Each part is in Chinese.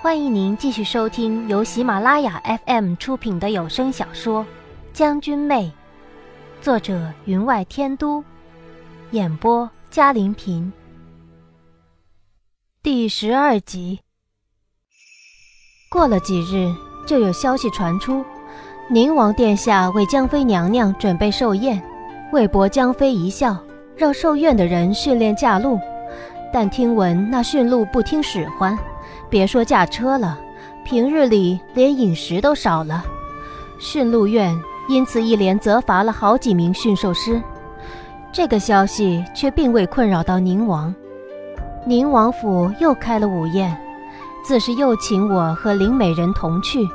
欢迎您继续收听由喜马拉雅 FM 出品的有声小说《将军妹》，作者云外天都，演播嘉玲平。第十二集。过了几日，就有消息传出，宁王殿下为江妃娘娘准备寿宴，为博江妃一笑，让受宴的人训练驾路。但听闻那驯鹿不听使唤，别说驾车了，平日里连饮食都少了。驯鹿院因此一连责罚了好几名驯兽师。这个消息却并未困扰到宁王。宁王府又开了午宴，自是又请我和林美人同去，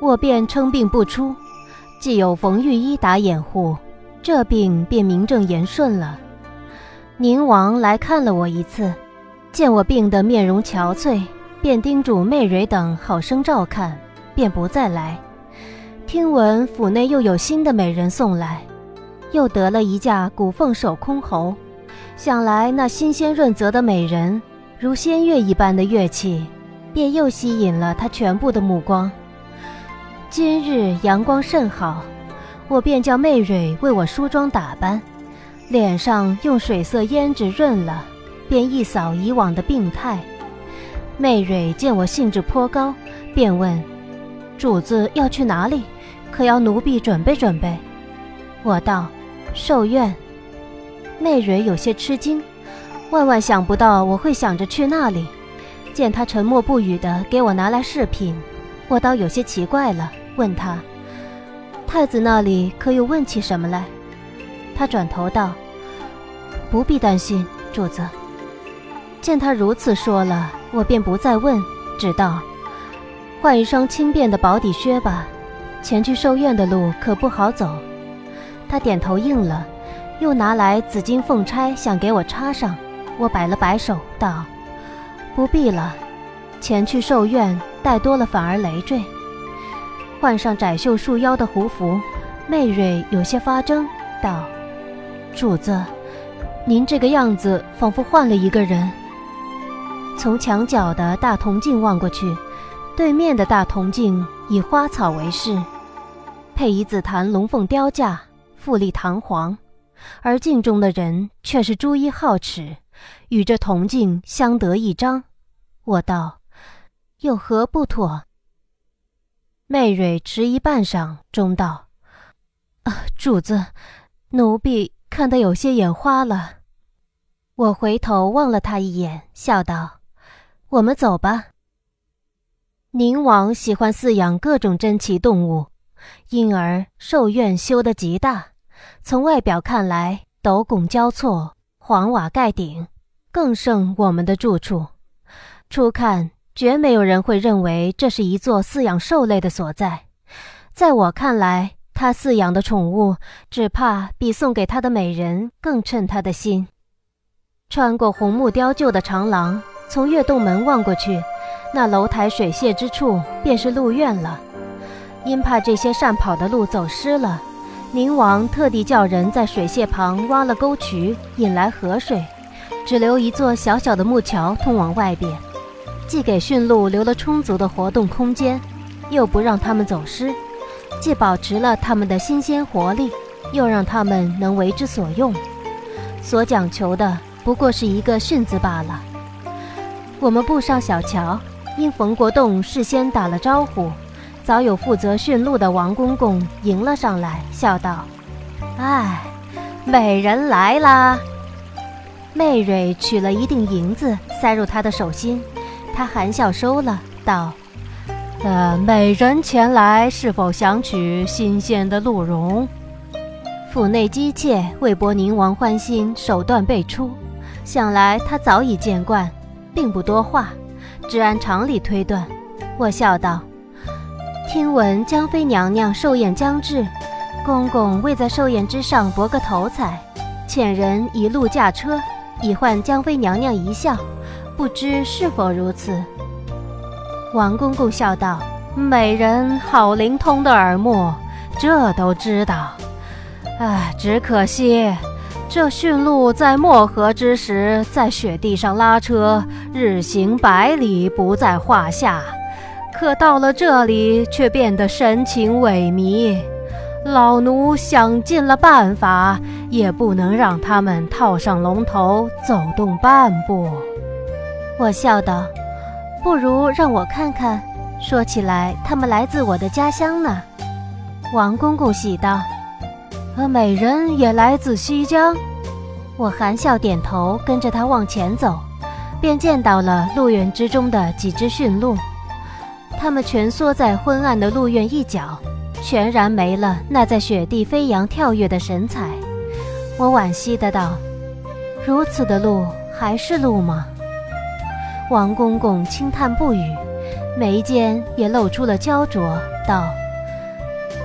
我便称病不出。既有冯御医打掩护，这病便名正言顺了。宁王来看了我一次，见我病得面容憔悴，便叮嘱媚蕊等好生照看，便不再来。听闻府内又有新的美人送来，又得了一架古凤手箜篌，想来那新鲜润泽的美人，如仙乐一般的乐器，便又吸引了他全部的目光。今日阳光甚好，我便叫媚蕊为我梳妆打扮。脸上用水色胭脂润了，便一扫以往的病态。媚蕊见我兴致颇高，便问：“主子要去哪里？可要奴婢准备准备？”我道：“寿院。”媚蕊有些吃惊，万万想不到我会想着去那里。见她沉默不语的给我拿来饰品，我倒有些奇怪了，问她：“太子那里可有问起什么来？”她转头道。不必担心，主子。见他如此说了，我便不再问，只道换一双轻便的薄底靴吧。前去寿院的路可不好走。他点头应了，又拿来紫金凤钗，想给我插上。我摆了摆手，道：“不必了。前去寿院带多了反而累赘。”换上窄袖束腰的胡服，媚蕊有些发怔，道：“主子。”您这个样子，仿佛换了一个人。从墙角的大铜镜望过去，对面的大铜镜以花草为饰，配以紫檀龙凤雕架，富丽堂皇；而镜中的人却是朱衣皓齿，与这铜镜相得益彰。我道：“有何不妥？”媚蕊迟疑半晌，终道：“啊，主子，奴婢。”看得有些眼花了，我回头望了他一眼，笑道：“我们走吧。”宁王喜欢饲养各种珍奇动物，因而兽院修得极大。从外表看来，斗拱交错，黄瓦盖顶，更胜我们的住处。初看，绝没有人会认为这是一座饲养兽类的所在。在我看来，他饲养的宠物，只怕比送给他的美人更称他的心。穿过红木雕就的长廊，从月洞门望过去，那楼台水榭之处便是鹿院了。因怕这些善跑的鹿走失了，宁王特地叫人在水榭旁挖了沟渠，引来河水，只留一座小小的木桥通往外边，既给驯鹿留了充足的活动空间，又不让它们走失。既保持了它们的新鲜活力，又让它们能为之所用，所讲求的不过是一个“驯”字罢了。我们步上小桥，因冯国栋事先打了招呼，早有负责驯鹿的王公公迎了上来，笑道：“哎，美人来啦！”媚蕊取了一锭银子塞入他的手心，他含笑收了，道。呃，美人前来，是否想取新鲜的鹿茸？府内姬妾为博宁王欢心，手段辈出，想来他早已见惯，并不多话，只按常理推断。我笑道：“听闻江妃娘娘寿宴将至，公公为在寿宴之上博个头彩，遣人一路驾车，以换江妃娘娘一笑，不知是否如此？”王公公笑道：“美人好灵通的耳目，这都知道。唉，只可惜这驯鹿在漠河之时，在雪地上拉车，日行百里不在话下。可到了这里，却变得神情萎靡。老奴想尽了办法，也不能让他们套上龙头，走动半步。我笑道：“不如让我看看。说起来，他们来自我的家乡呢。”王公公喜道：“呃，美人也来自西江。”我含笑点头，跟着他往前走，便见到了鹿苑之中的几只驯鹿。它们蜷缩在昏暗的鹿苑一角，全然没了那在雪地飞扬跳跃的神采。我惋惜的道：“如此的鹿还是鹿吗？”王公公轻叹不语，眉间也露出了焦灼，道：“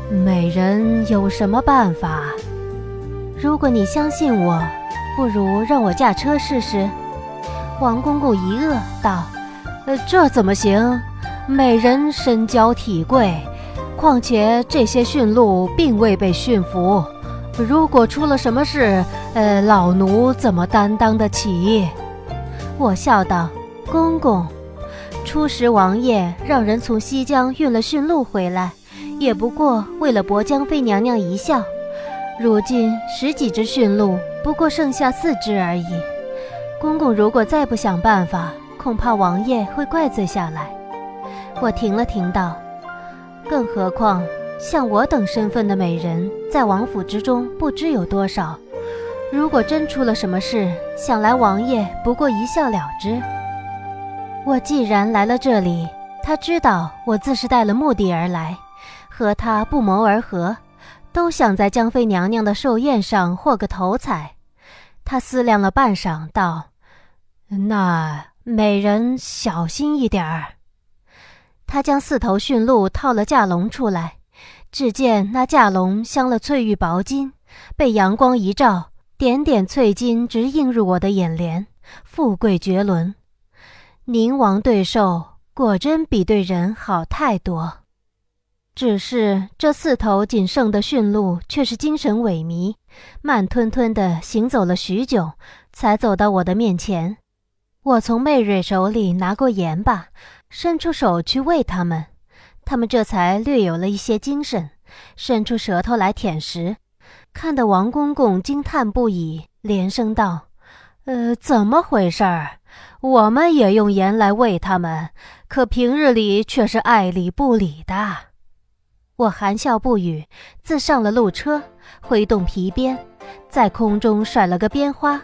美人有什么办法？如果你相信我，不如让我驾车试试。”王公公一愕，道：“呃，这怎么行？”美人身娇体贵，况且这些驯鹿并未被驯服，如果出了什么事，呃，老奴怎么担当得起？我笑道：“公公，初时王爷让人从西江运了驯鹿回来，也不过为了博江妃娘娘一笑。如今十几只驯鹿，不过剩下四只而已。公公如果再不想办法，恐怕王爷会怪罪下来。”我停了停，道：“更何况像我等身份的美人，在王府之中不知有多少。如果真出了什么事，想来王爷不过一笑了之。我既然来了这里，他知道我自是带了目的而来，和他不谋而合，都想在江妃娘娘的寿宴上获个头彩。”他思量了半晌，道：“那美人小心一点儿。”他将四头驯鹿套了架笼出来，只见那架笼镶了翠玉薄金，被阳光一照，点点翠金直映入我的眼帘，富贵绝伦。宁王对兽果真比对人好太多，只是这四头仅剩的驯鹿却是精神萎靡，慢吞吞地行走了许久，才走到我的面前。我从媚蕊手里拿过盐巴。伸出手去喂它们，它们这才略有了一些精神，伸出舌头来舔食，看得王公公惊叹不已，连声道：“呃，怎么回事儿？我们也用盐来喂它们，可平日里却是爱理不理的。”我含笑不语，自上了路车，挥动皮鞭，在空中甩了个鞭花。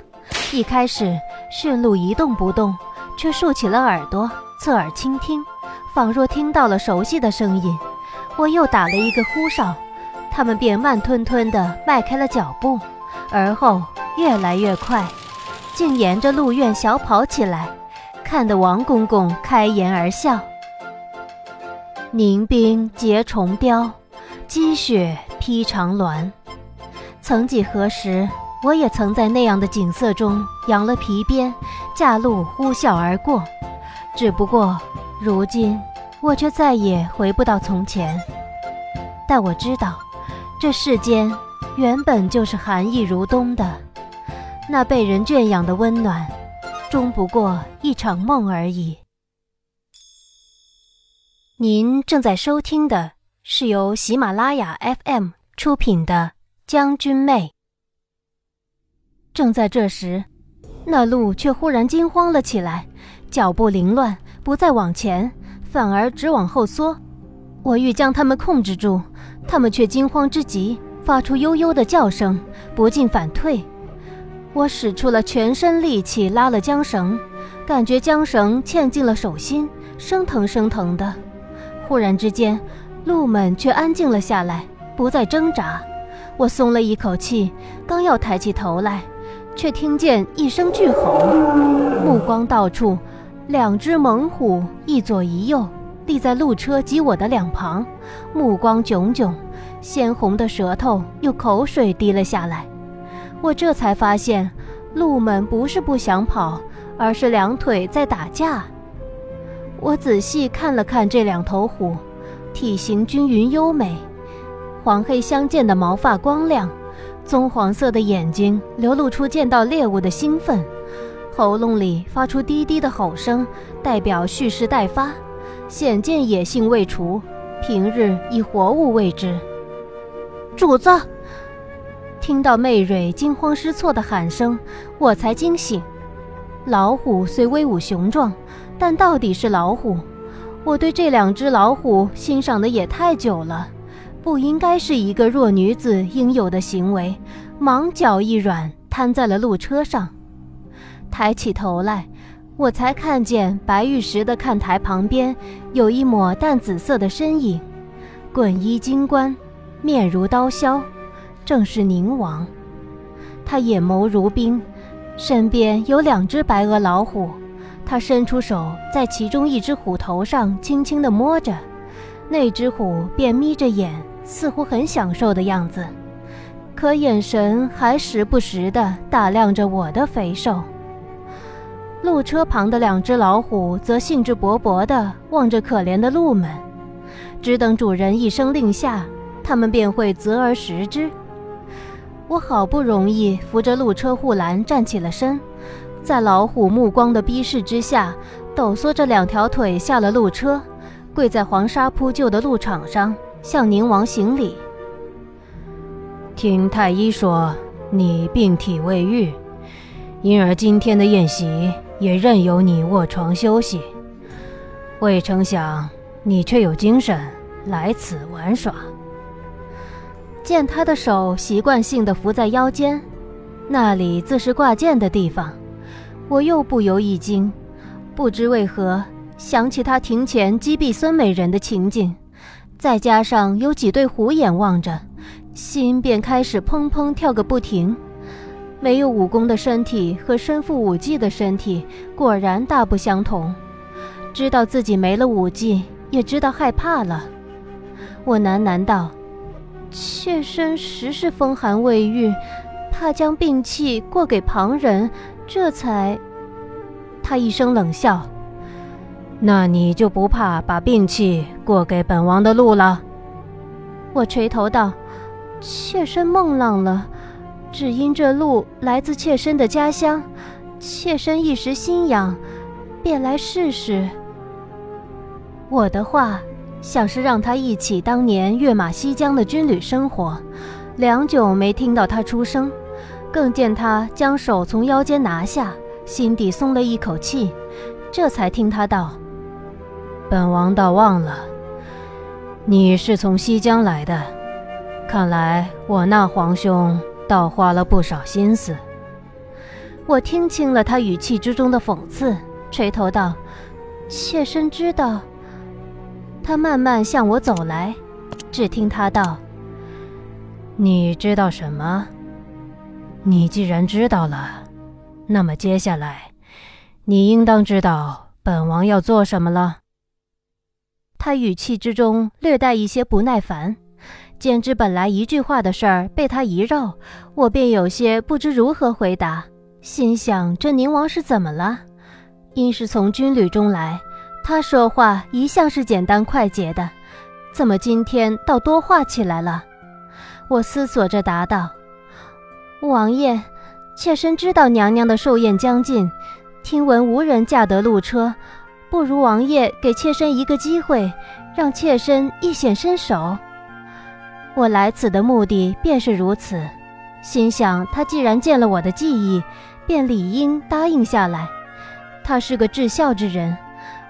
一开始，驯鹿一动不动，却竖起了耳朵。侧耳倾听，仿若听到了熟悉的声音。我又打了一个呼哨，他们便慢吞吞地迈开了脚步，而后越来越快，竟沿着路院小跑起来，看得王公公开颜而笑。凝冰结重雕，积雪披长峦。曾几何时，我也曾在那样的景色中扬了皮鞭，驾鹿呼啸而过。只不过，如今我却再也回不到从前。但我知道，这世间原本就是寒意如冬的，那被人圈养的温暖，终不过一场梦而已。您正在收听的是由喜马拉雅 FM 出品的《将军妹》。正在这时，那鹿却忽然惊慌了起来。脚步凌乱，不再往前，反而直往后缩。我欲将他们控制住，他们却惊慌之极，发出悠悠的叫声，不进反退。我使出了全身力气拉了缰绳，感觉缰绳嵌进了手心，生疼生疼的。忽然之间，鹿们却安静了下来，不再挣扎。我松了一口气，刚要抬起头来，却听见一声巨吼，目光到处。两只猛虎一左一右立在鹿车及我的两旁，目光炯炯，鲜红的舌头又口水滴了下来。我这才发现，鹿们不是不想跑，而是两腿在打架。我仔细看了看这两头虎，体型均匀优美，黄黑相间的毛发光亮，棕黄色的眼睛流露出见到猎物的兴奋，喉咙里发出低低的吼声，代表蓄势待发，显见野性未除。平日以活物喂之。主子，听到媚蕊惊慌失措的喊声，我才惊醒。老虎虽威武雄壮，但到底是老虎。我对这两只老虎欣赏的也太久了，不应该是一个弱女子应有的行为。忙脚一软，瘫在了路车上。抬起头来，我才看见白玉石的看台旁边有一抹淡紫色的身影，滚衣金冠，面如刀削，正是宁王。他眼眸如冰，身边有两只白额老虎。他伸出手，在其中一只虎头上轻轻地摸着，那只虎便眯着眼，似乎很享受的样子，可眼神还时不时地打量着我的肥瘦。鹿车旁的两只老虎则兴致勃勃地望着可怜的鹿们，只等主人一声令下，它们便会择而食之。我好不容易扶着鹿车护栏站起了身。在老虎目光的逼视之下，抖缩着两条腿下了路车，跪在黄沙铺就的路场上，向宁王行礼。听太医说，你病体未愈，因而今天的宴席也任由你卧床休息。未成想，你却有精神来此玩耍。见他的手习惯性的扶在腰间，那里自是挂剑的地方。我又不由一惊，不知为何想起他庭前击毙孙美人的情景，再加上有几对虎眼望着，心便开始砰砰跳个不停。没有武功的身体和身负武技的身体果然大不相同。知道自己没了武技，也知道害怕了。我喃喃道：“妾身实是风寒未愈，怕将病气过给旁人。”这才，他一声冷笑：“那你就不怕把病气过给本王的路了？”我垂头道：“妾身梦浪了，只因这路来自妾身的家乡，妾身一时心痒，便来试试。”我的话像是让他忆起当年跃马西江的军旅生活，良久没听到他出声。更见他将手从腰间拿下，心底松了一口气，这才听他道：“本王倒忘了，你是从西江来的，看来我那皇兄倒花了不少心思。”我听清了他语气之中的讽刺，垂头道：“妾身知道。”他慢慢向我走来，只听他道：“你知道什么？”你既然知道了，那么接下来，你应当知道本王要做什么了。他语气之中略带一些不耐烦，简直本来一句话的事儿被他一绕，我便有些不知如何回答。心想：这宁王是怎么了？因是从军旅中来，他说话一向是简单快捷的，怎么今天倒多话起来了？我思索着答道。王爷，妾身知道娘娘的寿宴将近，听闻无人驾得路车，不如王爷给妾身一个机会，让妾身一显身手。我来此的目的便是如此，心想他既然见了我的记忆，便理应答应下来。他是个至孝之人，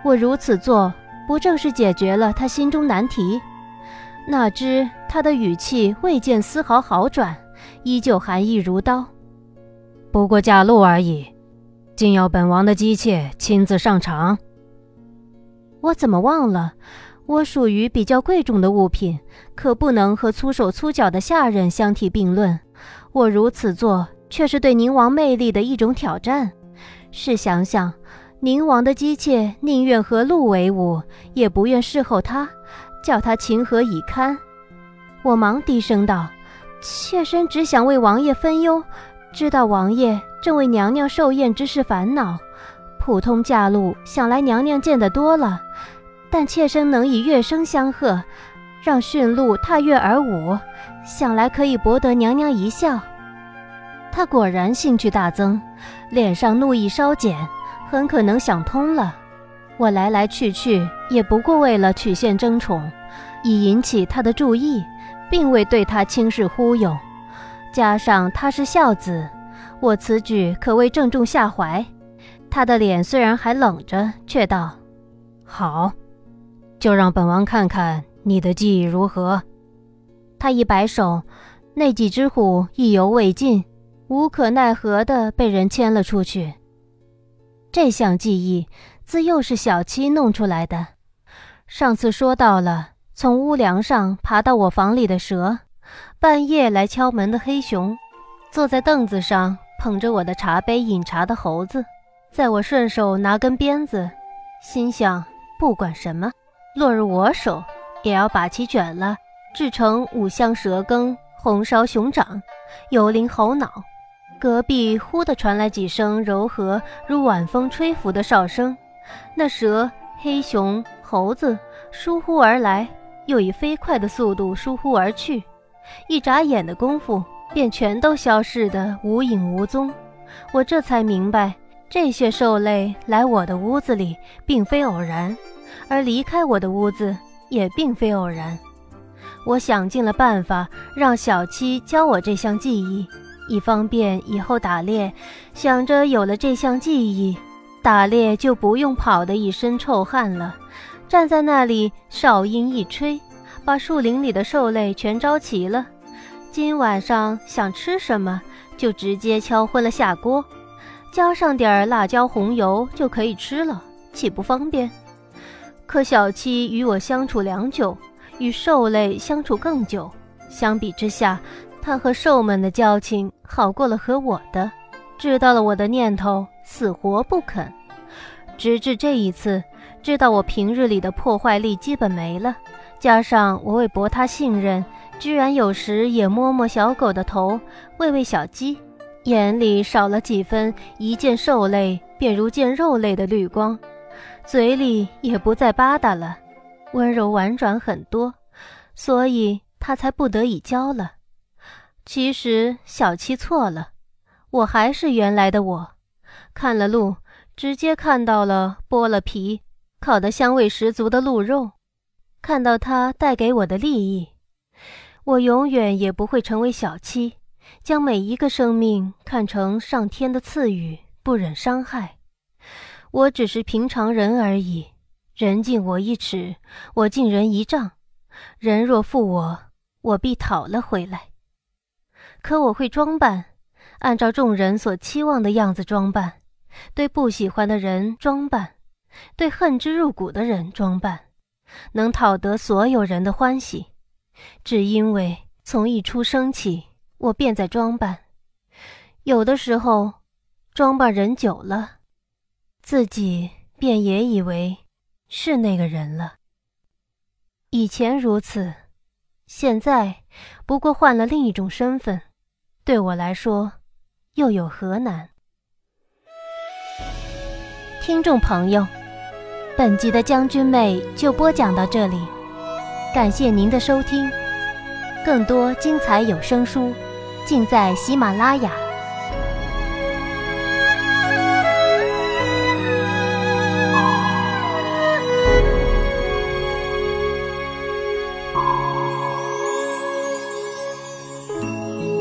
我如此做，不正是解决了他心中难题？哪知他的语气未见丝毫好转。依旧寒意如刀，不过嫁路而已，竟要本王的姬妾亲自上场。我怎么忘了？我属于比较贵重的物品，可不能和粗手粗脚的下人相提并论。我如此做，却是对宁王魅力的一种挑战。试想想，宁王的姬妾宁愿和鹿为伍，也不愿侍候他，叫他情何以堪？我忙低声道。妾身只想为王爷分忧，知道王爷正为娘娘寿宴之事烦恼。普通嫁路，想来娘娘见得多了，但妾身能以乐声相贺，让驯鹿踏月而舞，想来可以博得娘娘一笑。他果然兴趣大增，脸上怒意稍减，很可能想通了。我来来去去也不过为了曲线争宠，以引起他的注意，并未对他轻视忽悠。加上他是孝子，我此举可谓正中下怀。他的脸虽然还冷着，却道：“好，就让本王看看你的技艺如何。”他一摆手，那几只虎意犹未尽，无可奈何的被人牵了出去。这项技艺。自幼是小七弄出来的。上次说到了从屋梁上爬到我房里的蛇，半夜来敲门的黑熊，坐在凳子上捧着我的茶杯饮茶的猴子，在我顺手拿根鞭子，心想不管什么落入我手，也要把其卷了，制成五香蛇羹、红烧熊掌、油淋猴脑。隔壁忽地传来几声柔和如晚风吹拂的哨声。那蛇、黑熊、猴子疏忽而来，又以飞快的速度疏忽而去，一眨眼的功夫，便全都消失得无影无踪。我这才明白，这些兽类来我的屋子里，并非偶然，而离开我的屋子也并非偶然。我想尽了办法，让小七教我这项技艺，以方便以后打猎。想着有了这项技艺。打猎就不用跑得一身臭汗了，站在那里，哨音一吹，把树林里的兽类全招齐了。今晚上想吃什么，就直接敲昏了下锅，加上点辣椒红油就可以吃了，岂不方便？可小七与我相处良久，与兽类相处更久，相比之下，他和兽们的交情好过了和我的。知道了我的念头。死活不肯，直至这一次，知道我平日里的破坏力基本没了，加上我为博他信任，居然有时也摸摸小狗的头，喂喂小鸡，眼里少了几分一见兽类便如见肉类的绿光，嘴里也不再吧嗒了，温柔婉转很多，所以他才不得已教了。其实小七错了，我还是原来的我。看了鹿，直接看到了剥了皮、烤得香味十足的鹿肉，看到它带给我的利益。我永远也不会成为小七，将每一个生命看成上天的赐予，不忍伤害。我只是平常人而已，人敬我一尺，我敬人一丈。人若负我，我必讨了回来。可我会装扮，按照众人所期望的样子装扮。对不喜欢的人装扮，对恨之入骨的人装扮，能讨得所有人的欢喜。只因为从一出生起，我便在装扮。有的时候，装扮人久了，自己便也以为是那个人了。以前如此，现在不过换了另一种身份，对我来说，又有何难？听众朋友，本集的将军妹就播讲到这里，感谢您的收听，更多精彩有声书尽在喜马拉雅。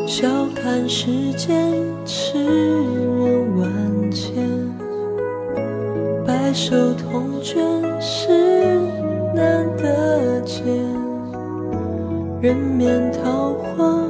笑看世间痴手同卷是难得见，人面桃花？